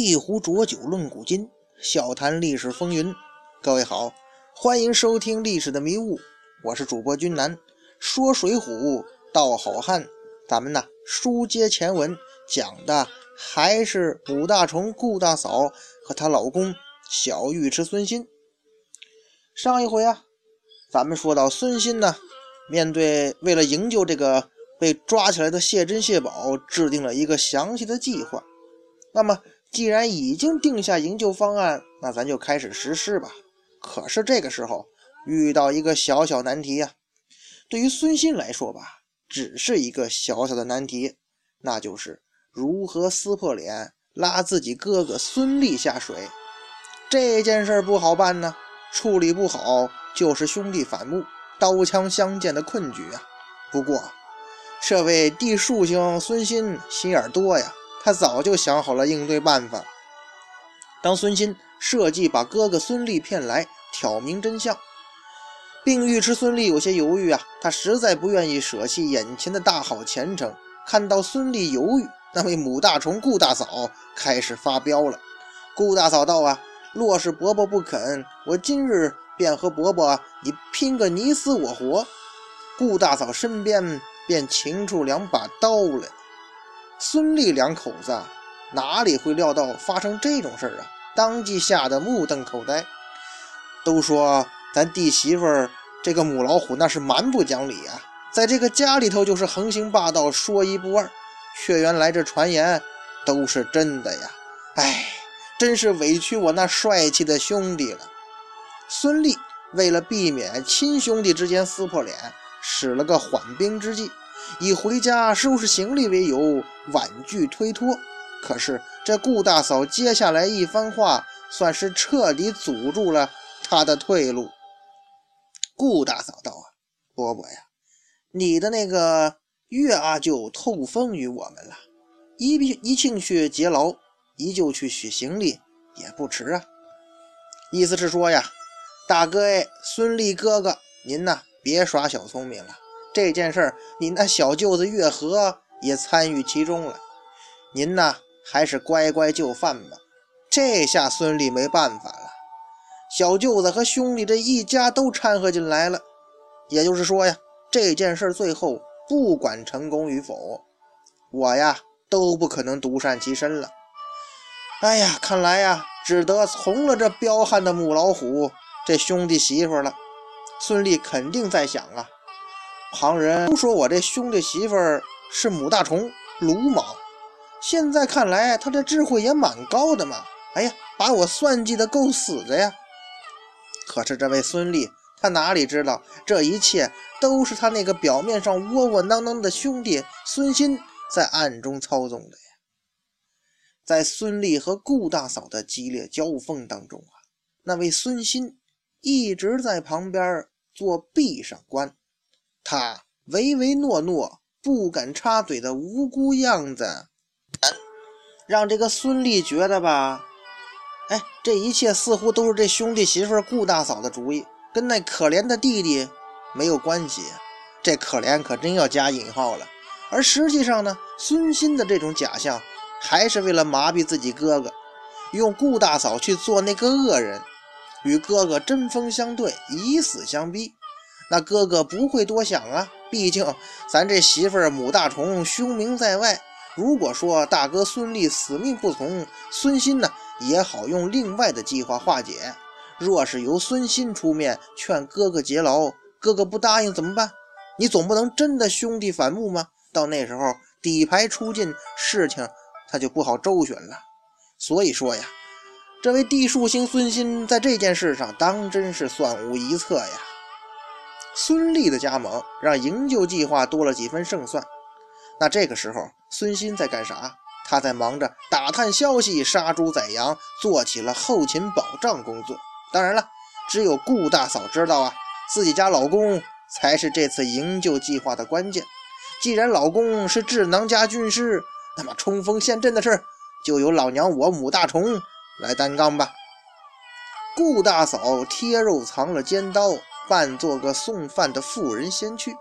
一壶浊酒论古今，笑谈历史风云。各位好，欢迎收听《历史的迷雾》，我是主播君南，说水浒道好汉。咱们呢书接前文，讲的还是武大虫顾大嫂和她老公小尉迟孙新。上一回啊，咱们说到孙新呢，面对为了营救这个被抓起来的谢珍、谢宝，制定了一个详细的计划。那么。既然已经定下营救方案，那咱就开始实施吧。可是这个时候遇到一个小小难题呀。对于孙鑫来说吧，只是一个小小的难题，那就是如何撕破脸拉自己哥哥孙立下水。这件事不好办呢，处理不好就是兄弟反目、刀枪相见的困局啊。不过，这位地庶星孙鑫心眼多呀。他早就想好了应对办法。当孙鑫设计把哥哥孙立骗来，挑明真相，并尉迟孙立有些犹豫啊，他实在不愿意舍弃眼前的大好前程。看到孙立犹豫，那位母大虫顾大嫂开始发飙了。顾大嫂道：“啊，若是伯伯不肯，我今日便和伯伯你拼个你死我活。”顾大嫂身边便擎出两把刀来。孙立两口子哪里会料到发生这种事儿啊？当即吓得目瞪口呆。都说咱弟媳妇儿这个母老虎那是蛮不讲理啊，在这个家里头就是横行霸道，说一不二。却原来这传言都是真的呀！哎，真是委屈我那帅气的兄弟了。孙俪为了避免亲兄弟之间撕破脸，使了个缓兵之计。以回家收拾行李为由，婉拒推脱。可是这顾大嫂接下来一番话，算是彻底阻住了他的退路。顾大嫂道：“啊，伯伯呀，你的那个岳阿舅透风于我们了，一必一进去劫牢，一就去取行李也不迟啊。意思是说呀，大哥哎，孙立哥哥，您呐别耍小聪明了。”这件事儿，你那小舅子月和也参与其中了。您呐，还是乖乖就范吧。这下孙俪没办法了，小舅子和兄弟这一家都掺和进来了。也就是说呀，这件事最后不管成功与否，我呀都不可能独善其身了。哎呀，看来呀，只得从了这彪悍的母老虎这兄弟媳妇了。孙俪肯定在想啊。旁人都说我这兄弟媳妇是母大虫鲁莽，现在看来他这智慧也蛮高的嘛。哎呀，把我算计的够死的呀！可是这位孙俪，他哪里知道这一切都是他那个表面上窝窝囊囊的兄弟孙鑫在暗中操纵的呀。在孙俪和顾大嫂的激烈交锋当中啊，那位孙鑫一直在旁边做壁上观。他唯唯诺诺、不敢插嘴的无辜样子，让这个孙俪觉得吧，哎，这一切似乎都是这兄弟媳妇顾大嫂的主意，跟那可怜的弟弟没有关系。这可怜可真要加引号了。而实际上呢，孙鑫的这种假象，还是为了麻痹自己哥哥，用顾大嫂去做那个恶人，与哥哥针锋相对，以死相逼。那哥哥不会多想啊，毕竟咱这媳妇儿母大虫凶名在外。如果说大哥孙立死命不从，孙鑫呢也好用另外的计划化解。若是由孙鑫出面劝哥哥劫牢，哥哥不答应怎么办？你总不能真的兄弟反目吗？到那时候底牌出尽，事情他就不好周旋了。所以说呀，这位地术星孙鑫在这件事上当真是算无一策呀。孙立的加盟让营救计划多了几分胜算。那这个时候，孙鑫在干啥？他在忙着打探消息、杀猪宰羊，做起了后勤保障工作。当然了，只有顾大嫂知道啊，自己家老公才是这次营救计划的关键。既然老公是智囊家军师，那么冲锋陷阵的事就由老娘我母大虫来担纲吧。顾大嫂贴肉藏了尖刀。扮做个送饭的妇人先去，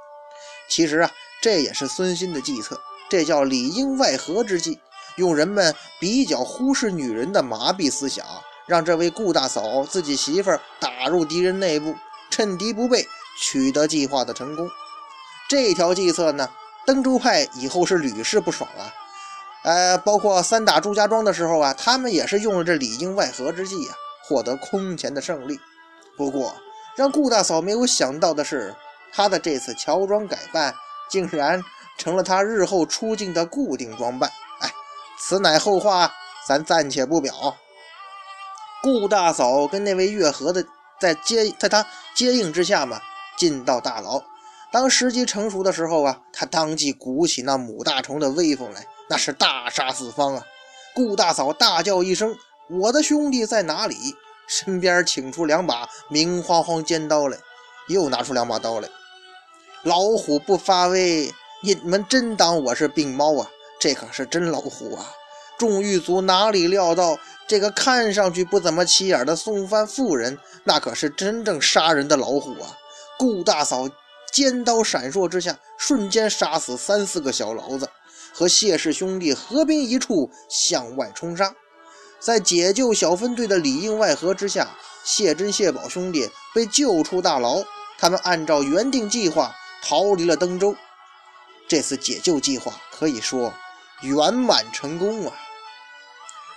其实啊，这也是孙鑫的计策，这叫里应外合之计。用人们比较忽视女人的麻痹思想，让这位顾大嫂自己媳妇儿打入敌人内部，趁敌不备，取得计划的成功。这条计策呢，登州派以后是屡试不爽啊。呃，包括三打祝家庄的时候啊，他们也是用了这里应外合之计啊，获得空前的胜利。不过，让顾大嫂没有想到的是，她的这次乔装改扮，竟然成了她日后出镜的固定装扮。哎，此乃后话，咱暂且不表。顾大嫂跟那位月河的在接，在他接应之下嘛，进到大牢。当时机成熟的时候啊，他当即鼓起那母大虫的威风来。那是大杀四方啊！顾大嫂大叫一声：“我的兄弟在哪里？”身边请出两把明晃晃尖刀来，又拿出两把刀来。老虎不发威，你们真当我是病猫啊？这可是真老虎啊！众狱卒哪里料到，这个看上去不怎么起眼的送饭妇人，那可是真正杀人的老虎啊！顾大嫂尖刀闪烁之下，瞬间杀死三四个小牢子。和谢氏兄弟合兵一处，向外冲杀。在解救小分队的里应外合之下，谢珍、谢宝兄弟被救出大牢。他们按照原定计划逃离了登州。这次解救计划可以说圆满成功啊！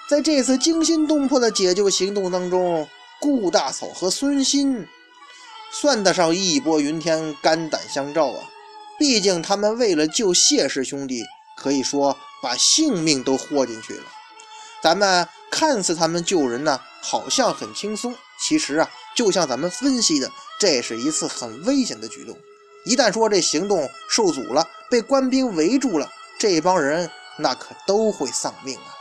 在这次惊心动魄的解救行动当中，顾大嫂和孙鑫算得上义薄云天、肝胆相照啊！毕竟他们为了救谢氏兄弟。可以说把性命都豁进去了。咱们看似他们救人呢，好像很轻松，其实啊，就像咱们分析的，这是一次很危险的举动。一旦说这行动受阻了，被官兵围住了，这帮人那可都会丧命啊。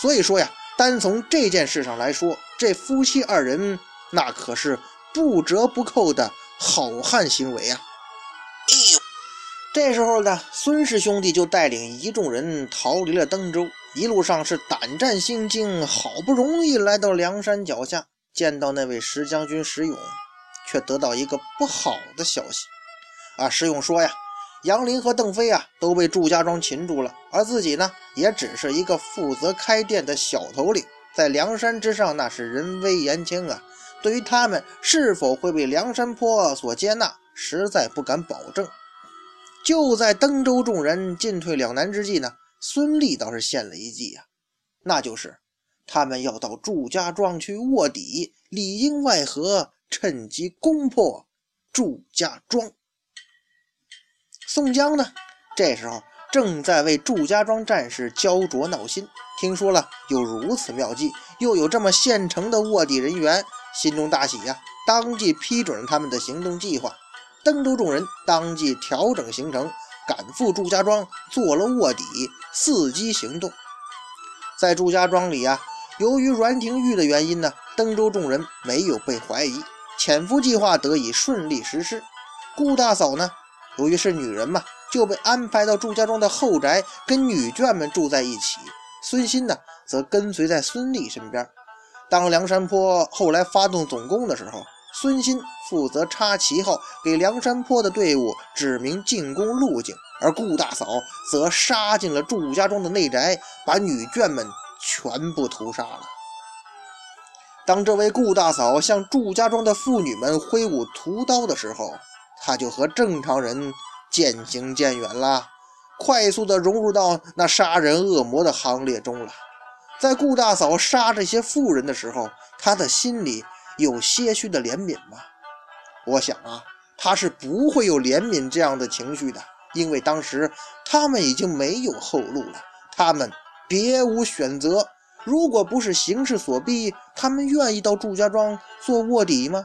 所以说呀，单从这件事上来说，这夫妻二人那可是不折不扣的好汉行为啊。这时候呢，孙氏兄弟就带领一众人逃离了登州，一路上是胆战心惊，好不容易来到梁山脚下，见到那位石将军石勇，却得到一个不好的消息。啊，石勇说呀，杨林和邓飞啊都被祝家庄擒住了，而自己呢，也只是一个负责开店的小头领，在梁山之上那是人微言轻啊，对于他们是否会被梁山坡所接纳，实在不敢保证。就在登州众人进退两难之际呢，孙立倒是献了一计呀，那就是他们要到祝家庄去卧底，里应外合，趁机攻破祝家庄。宋江呢，这时候正在为祝家庄战事焦灼闹心，听说了有如此妙计，又有这么现成的卧底人员，心中大喜呀，当即批准了他们的行动计划。登州众人当即调整行程，赶赴祝家庄做了卧底，伺机行动。在祝家庄里啊，由于阮廷玉的原因呢，登州众人没有被怀疑，潜伏计划得以顺利实施。顾大嫂呢，由于是女人嘛，就被安排到祝家庄的后宅，跟女眷们住在一起。孙鑫呢，则跟随在孙俪身边。当梁山坡后来发动总攻的时候，孙鑫负责插旗号，给梁山坡的队伍指明进攻路径，而顾大嫂则杀进了祝家庄的内宅，把女眷们全部屠杀了。当这位顾大嫂向祝家庄的妇女们挥舞屠刀的时候，她就和正常人渐行渐远了，快速地融入到那杀人恶魔的行列中了。在顾大嫂杀这些妇人的时候，她的心里。有些许的怜悯吗？我想啊，他是不会有怜悯这样的情绪的，因为当时他们已经没有后路了，他们别无选择。如果不是形势所逼，他们愿意到祝家庄做卧底吗？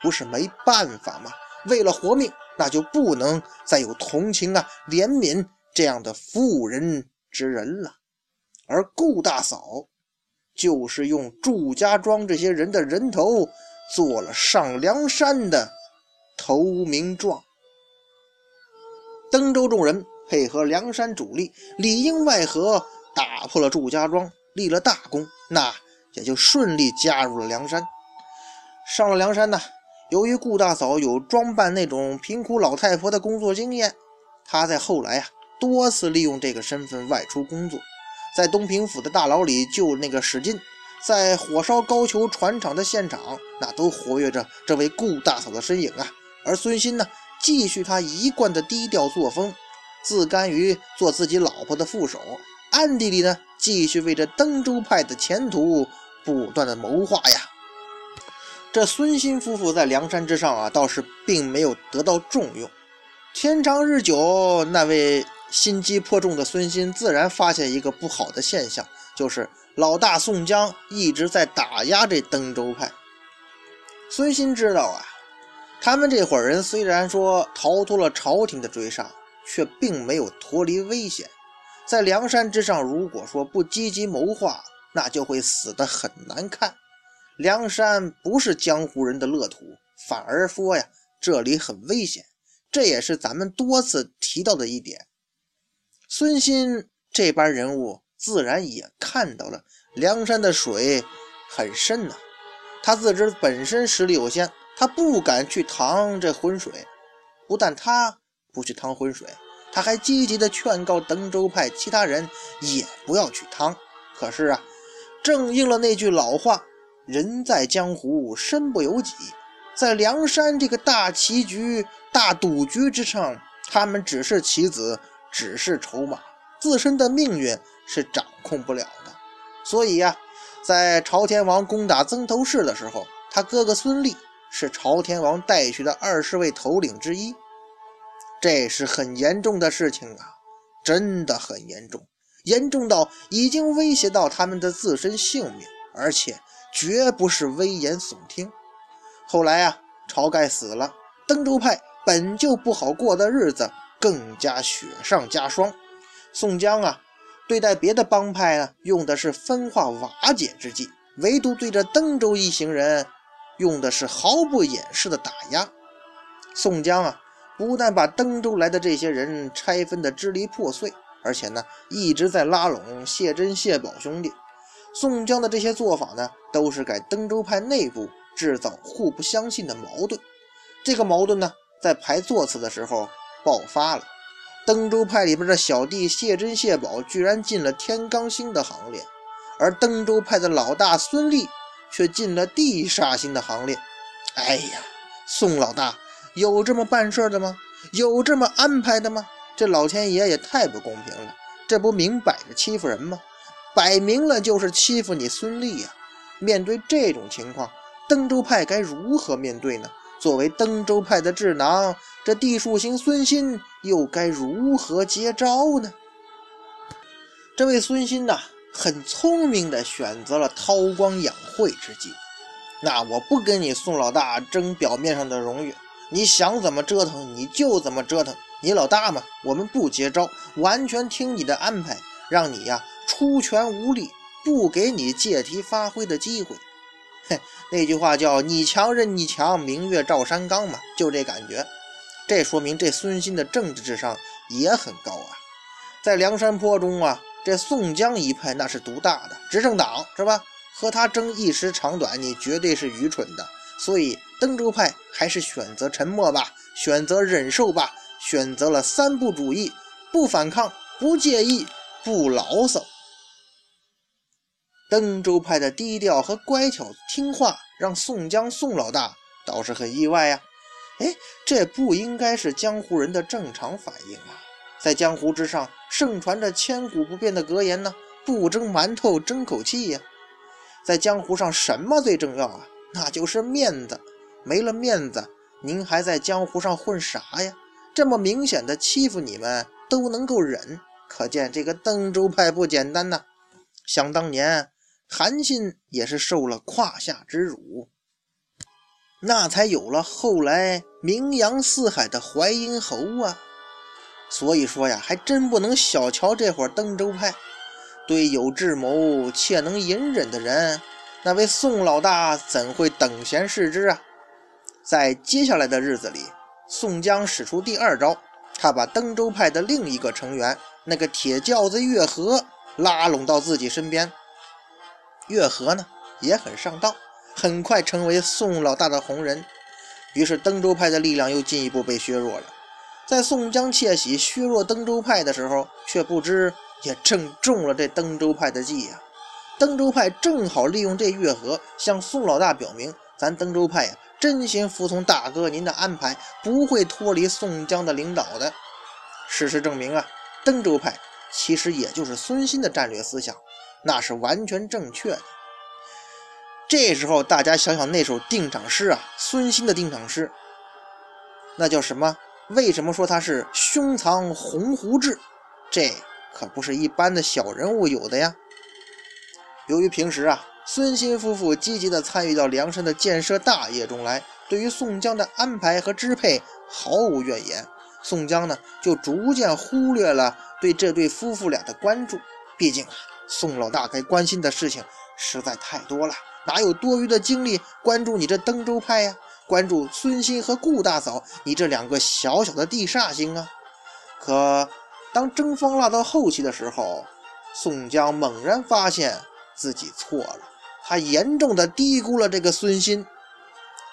不是没办法吗？为了活命，那就不能再有同情啊、怜悯这样的妇人之人了。而顾大嫂。就是用祝家庄这些人的人头做了上梁山的投名状。登州众人配合梁山主力里应外合，打破了祝家庄，立了大功，那也就顺利加入了梁山。上了梁山呢，由于顾大嫂有装扮那种贫苦老太婆的工作经验，她在后来啊多次利用这个身份外出工作。在东平府的大牢里救那个史进，在火烧高俅船厂的现场，那都活跃着这位顾大嫂的身影啊。而孙鑫呢，继续他一贯的低调作风，自甘于做自己老婆的副手，暗地里呢，继续为这登州派的前途不断的谋划呀。这孙鑫夫妇在梁山之上啊，倒是并没有得到重用。天长日久，那位心机颇重的孙欣自然发现一个不好的现象，就是老大宋江一直在打压这登州派。孙欣知道啊，他们这伙人虽然说逃脱了朝廷的追杀，却并没有脱离危险。在梁山之上，如果说不积极谋划，那就会死得很难看。梁山不是江湖人的乐土，反而说呀，这里很危险。这也是咱们多次提到的一点。孙鑫这般人物，自然也看到了梁山的水很深呐。他自知本身实力有限，他不敢去趟这浑水。不但他不去趟浑水，他还积极的劝告登州派其他人也不要去趟。可是啊，正应了那句老话。人在江湖，身不由己。在梁山这个大棋局、大赌局之上，他们只是棋子，只是筹码，自身的命运是掌控不了的。所以呀，在朝天王攻打曾头市的时候，他哥哥孙立是朝天王带去的二十位头领之一。这是很严重的事情啊，真的很严重，严重到已经威胁到他们的自身性命，而且。绝不是危言耸听。后来啊，晁盖死了，登州派本就不好过的日子更加雪上加霜。宋江啊，对待别的帮派呢，用的是分化瓦解之计，唯独对着登州一行人，用的是毫不掩饰的打压。宋江啊，不但把登州来的这些人拆分的支离破碎，而且呢，一直在拉拢谢珍、谢宝兄弟。宋江的这些做法呢，都是给登州派内部制造互不相信的矛盾。这个矛盾呢，在排座次的时候爆发了。登州派里边的小弟谢珍、谢宝居然进了天罡星的行列，而登州派的老大孙立却进了地煞星的行列。哎呀，宋老大有这么办事的吗？有这么安排的吗？这老天爷也太不公平了！这不明摆着欺负人吗？摆明了就是欺负你孙立呀！面对这种情况，登州派该如何面对呢？作为登州派的智囊，这地术星孙鑫又该如何接招呢？这位孙鑫呐，很聪明的选择了韬光养晦之计。那我不跟你宋老大争表面上的荣誉，你想怎么折腾你就怎么折腾。你老大嘛，我们不接招，完全听你的安排，让你呀。出拳无力，不给你借题发挥的机会。那句话叫“你强任你强，明月照山岗”嘛，就这感觉。这说明这孙兴的政治智商也很高啊。在梁山坡中啊，这宋江一派那是独大的，执政党是吧？和他争一时长短，你绝对是愚蠢的。所以登州派还是选择沉默吧，选择忍受吧，选择了三不主义：不反抗，不介意，不牢骚。登州派的低调和乖巧听话，让宋江宋老大倒是很意外呀。哎，这不应该是江湖人的正常反应啊！在江湖之上，盛传着千古不变的格言呢：不争馒头争口气呀。在江湖上，什么最重要啊？那就是面子。没了面子，您还在江湖上混啥呀？这么明显的欺负你们都能够忍，可见这个登州派不简单呐。想当年。韩信也是受了胯下之辱，那才有了后来名扬四海的淮阴侯啊。所以说呀，还真不能小瞧这伙登州派。对有智谋且能隐忍的人，那位宋老大怎会等闲视之啊？在接下来的日子里，宋江使出第二招，他把登州派的另一个成员，那个铁轿子月河拉拢到自己身边。月河呢也很上道，很快成为宋老大的红人。于是登州派的力量又进一步被削弱了。在宋江窃喜削弱登州派的时候，却不知也正中了这登州派的计呀。登州派正好利用这月河，向宋老大表明，咱登州派呀，真心服从大哥您的安排，不会脱离宋江的领导的。事实证明啊，登州派其实也就是孙新的战略思想，那是完全正确的。这时候大家想想那首定场诗啊，孙新的定场诗，那叫什么？为什么说他是胸藏鸿鹄志？这可不是一般的小人物有的呀。由于平时啊，孙新夫妇积极地参与到梁山的建设大业中来，对于宋江的安排和支配毫无怨言。宋江呢，就逐渐忽略了对这对夫妇俩的关注。毕竟啊，宋老大该关心的事情实在太多了，哪有多余的精力关注你这登州派呀？关注孙新和顾大嫂，你这两个小小的地煞星啊！可当征方腊到后期的时候，宋江猛然发现。自己错了，他严重的低估了这个孙新。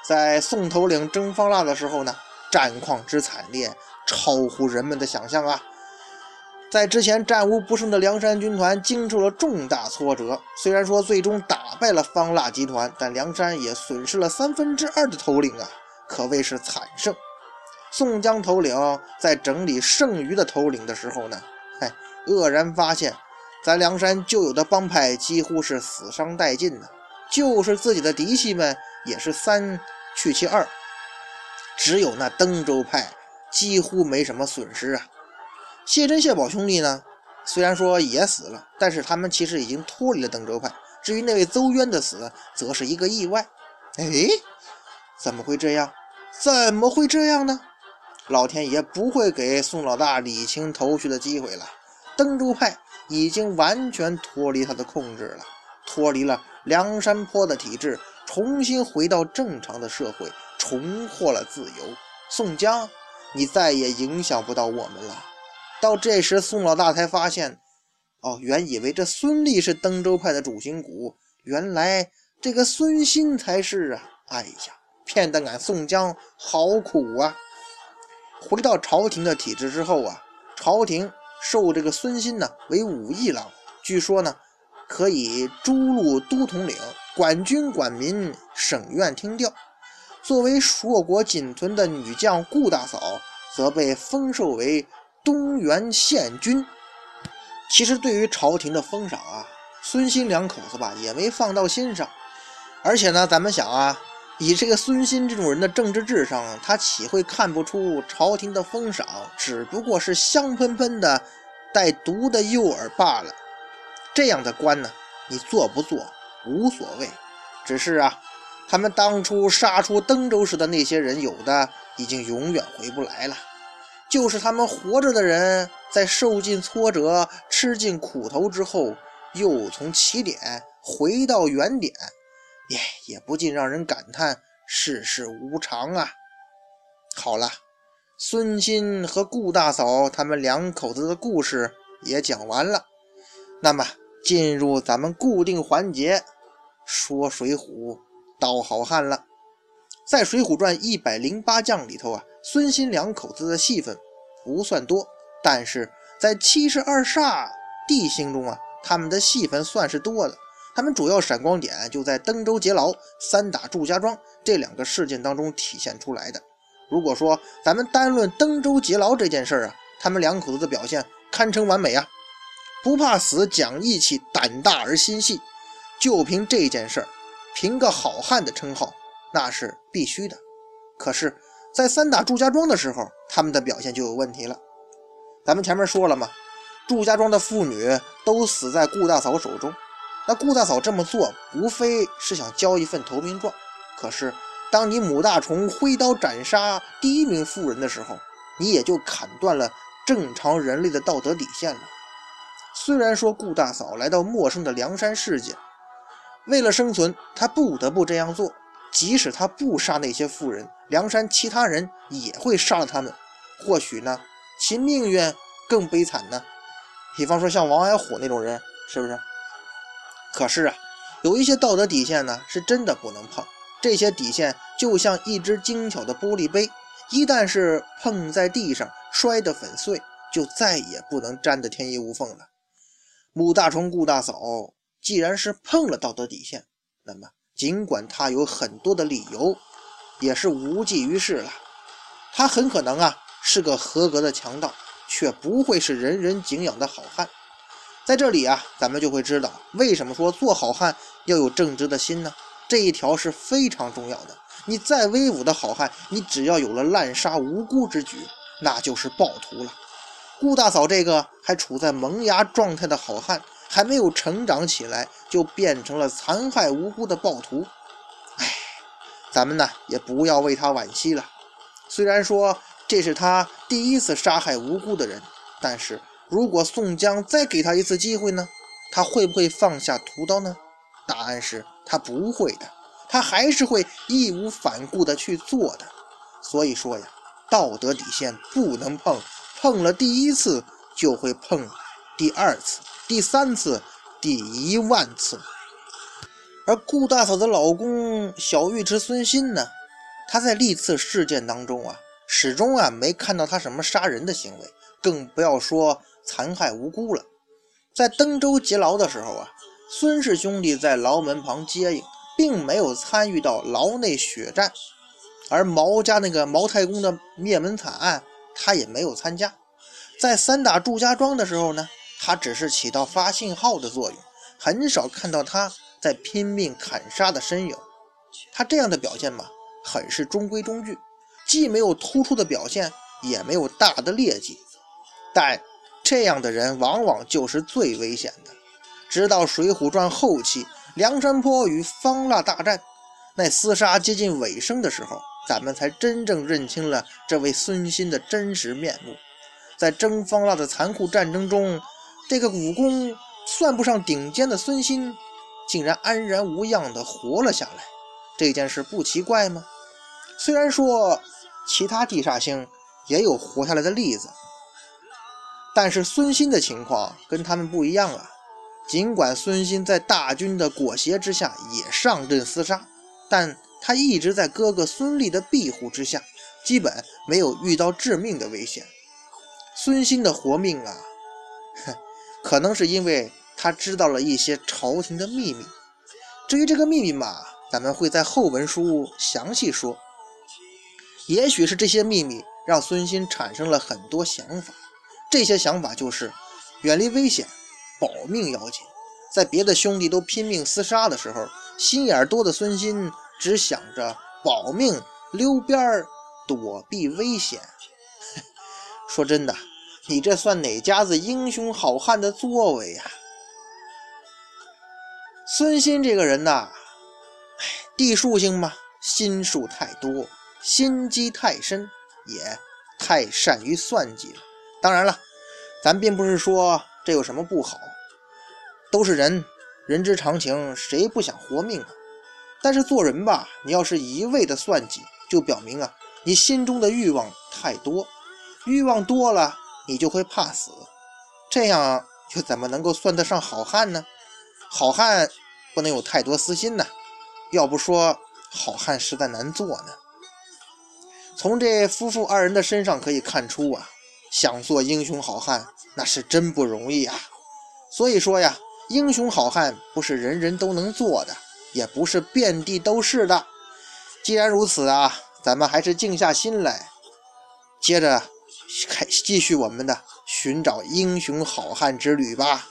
在宋头领征方腊的时候呢，战况之惨烈超乎人们的想象啊！在之前战无不胜的梁山军团经受了重大挫折，虽然说最终打败了方腊集团，但梁山也损失了三分之二的头领啊，可谓是惨胜。宋江头领在整理剩余的头领的时候呢，哎，愕然发现。咱梁山旧有的帮派几乎是死伤殆尽呢，就是自己的嫡系们也是三去其二，只有那登州派几乎没什么损失啊。谢珍、谢宝兄弟呢，虽然说也死了，但是他们其实已经脱离了登州派。至于那位邹渊的死，则是一个意外。哎，怎么会这样？怎么会这样呢？老天爷不会给宋老大理清头绪的机会了。登州派。已经完全脱离他的控制了，脱离了梁山坡的体制，重新回到正常的社会，重获了自由。宋江，你再也影响不到我们了。到这时，宋老大才发现，哦，原以为这孙立是登州派的主心骨，原来这个孙新才是啊！哎呀，骗得俺宋江好苦啊！回到朝廷的体制之后啊，朝廷。授这个孙新呢为武义郎，据说呢可以诸路都统领，管军管民，省院听调。作为硕果仅存的女将顾大嫂，则被封授为东原县君。其实对于朝廷的封赏啊，孙新两口子吧也没放到心上。而且呢，咱们想啊，以这个孙新这种人的政治智商，他岂会看不出朝廷的封赏只不过是香喷喷的？带毒的诱饵罢了，这样的官呢，你做不做无所谓。只是啊，他们当初杀出登州时的那些人，有的已经永远回不来了。就是他们活着的人，在受尽挫折、吃尽苦头之后，又从起点回到原点，也也不禁让人感叹世事无常啊。好了。孙鑫和顾大嫂他们两口子的故事也讲完了，那么进入咱们固定环节，说水浒道好汉了。在《水浒传》一百零八将里头啊，孙新两口子的戏份不算多，但是在七十二煞弟兄中啊，他们的戏份算是多的。他们主要闪光点就在登州劫牢、三打祝家庄这两个事件当中体现出来的。如果说咱们单论登州劫牢这件事儿啊，他们两口子的表现堪称完美啊，不怕死，讲义气，胆大而心细，就凭这件事儿，凭个好汉的称号那是必须的。可是，在三打祝家庄的时候，他们的表现就有问题了。咱们前面说了嘛，祝家庄的妇女都死在顾大嫂手中，那顾大嫂这么做，无非是想交一份投名状，可是。当你母大虫挥刀斩杀第一名妇人的时候，你也就砍断了正常人类的道德底线了。虽然说顾大嫂来到陌生的梁山世界，为了生存，她不得不这样做。即使他不杀那些妇人，梁山其他人也会杀了他们。或许呢，其命运更悲惨呢。比方说像王矮虎那种人，是不是？可是啊，有一些道德底线呢，是真的不能碰。这些底线就像一只精巧的玻璃杯，一旦是碰在地上摔得粉碎，就再也不能粘得天衣无缝了。穆大虫顾大嫂既然是碰了道德底线，那么尽管他有很多的理由，也是无济于事了。他很可能啊是个合格的强盗，却不会是人人敬仰的好汉。在这里啊，咱们就会知道为什么说做好汉要有正直的心呢？这一条是非常重要的。你再威武的好汉，你只要有了滥杀无辜之举，那就是暴徒了。顾大嫂这个还处在萌芽状态的好汉，还没有成长起来，就变成了残害无辜的暴徒。哎，咱们呢也不要为他惋惜了。虽然说这是他第一次杀害无辜的人，但是如果宋江再给他一次机会呢，他会不会放下屠刀呢？答案是他不会的。他还是会义无反顾地去做的，所以说呀，道德底线不能碰，碰了第一次就会碰第二次、第三次、第一万次。而顾大嫂的老公小尉迟孙新呢，他在历次事件当中啊，始终啊没看到他什么杀人的行为，更不要说残害无辜了。在登州劫牢的时候啊，孙氏兄弟在牢门旁接应。并没有参与到牢内血战，而毛家那个毛太公的灭门惨案，他也没有参加。在三打祝家庄的时候呢，他只是起到发信号的作用，很少看到他在拼命砍杀的身影。他这样的表现嘛，很是中规中矩，既没有突出的表现，也没有大的劣迹。但这样的人往往就是最危险的。直到《水浒传》后期。梁山泊与方腊大战，那厮杀接近尾声的时候，咱们才真正认清了这位孙新的真实面目。在征方腊的残酷战争中，这个武功算不上顶尖的孙新，竟然安然无恙地活了下来。这件事不奇怪吗？虽然说其他地煞星也有活下来的例子，但是孙新的情况跟他们不一样啊。尽管孙兴在大军的裹挟之下也上阵厮杀，但他一直在哥哥孙立的庇护之下，基本没有遇到致命的危险。孙兴的活命啊，可能是因为他知道了一些朝廷的秘密。至于这个秘密嘛，咱们会在后文书详细说。也许是这些秘密让孙兴产生了很多想法，这些想法就是远离危险。保命要紧，在别的兄弟都拼命厮杀的时候，心眼多的孙兴只想着保命、溜边儿、躲避危险。说真的，你这算哪家子英雄好汉的作为呀？孙鑫这个人呐，哎，地数星嘛，心术太多，心机太深，也太善于算计了。当然了，咱并不是说。这有什么不好？都是人，人之常情，谁不想活命啊？但是做人吧，你要是一味的算计，就表明啊，你心中的欲望太多，欲望多了，你就会怕死，这样又怎么能够算得上好汉呢？好汉不能有太多私心呐，要不说好汉实在难做呢。从这夫妇二人的身上可以看出啊。想做英雄好汉，那是真不容易啊！所以说呀，英雄好汉不是人人都能做的，也不是遍地都是的。既然如此啊，咱们还是静下心来，接着开继续我们的寻找英雄好汉之旅吧。